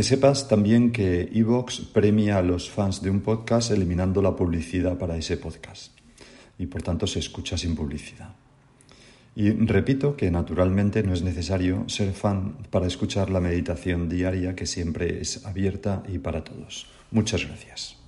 Que sepas también que Evox premia a los fans de un podcast eliminando la publicidad para ese podcast y por tanto se escucha sin publicidad. Y repito que naturalmente no es necesario ser fan para escuchar la meditación diaria que siempre es abierta y para todos. Muchas gracias.